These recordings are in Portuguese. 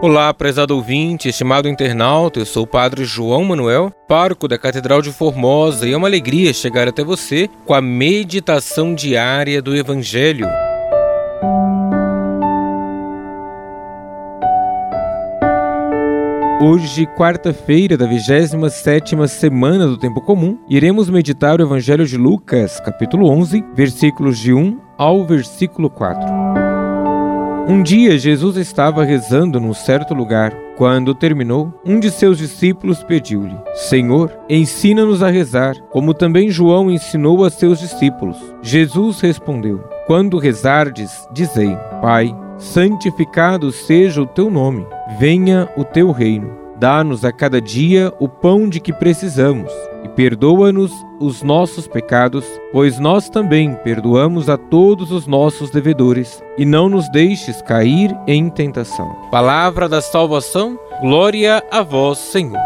Olá, prezado ouvinte, estimado internauta, eu sou o Padre João Manuel, pároco da Catedral de Formosa, e é uma alegria chegar até você com a meditação diária do Evangelho. Hoje, quarta-feira da 27ª semana do Tempo Comum, iremos meditar o Evangelho de Lucas, capítulo 11, versículos de 1 ao versículo 4. Um dia Jesus estava rezando num certo lugar. Quando terminou, um de seus discípulos pediu-lhe: Senhor, ensina-nos a rezar, como também João ensinou a seus discípulos. Jesus respondeu: Quando rezardes, dizei: Pai, santificado seja o teu nome, venha o teu reino. Dá-nos a cada dia o pão de que precisamos perdoa-nos os nossos pecados, pois nós também perdoamos a todos os nossos devedores, e não nos deixes cair em tentação. Palavra da salvação, glória a vós, Senhor.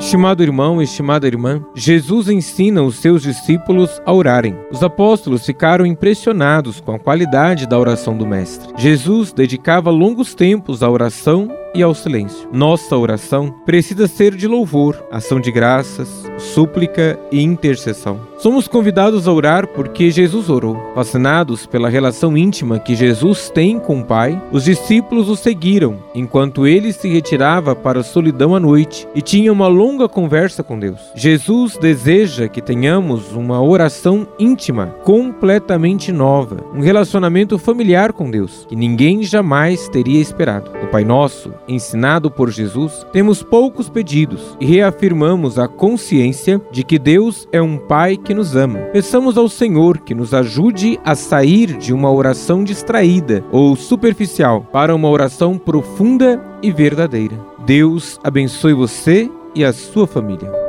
Estimado irmão, estimada irmã, Jesus ensina os seus discípulos a orarem. Os apóstolos ficaram impressionados com a qualidade da oração do Mestre. Jesus dedicava longos tempos à oração e ao silêncio. Nossa oração precisa ser de louvor, ação de graças, súplica e intercessão. Somos convidados a orar porque Jesus orou. Fascinados pela relação íntima que Jesus tem com o Pai, os discípulos o seguiram enquanto ele se retirava para a solidão à noite e tinha uma longa conversa com Deus. Jesus deseja que tenhamos uma oração íntima, completamente nova, um relacionamento familiar com Deus que ninguém jamais teria esperado. O Pai Nosso, ensinado por Jesus, temos poucos pedidos e reafirmamos a consciência de que Deus é um Pai que nos ama. Peçamos ao Senhor que nos ajude a sair de uma oração distraída ou superficial para uma oração profunda e verdadeira. Deus abençoe você e a sua família.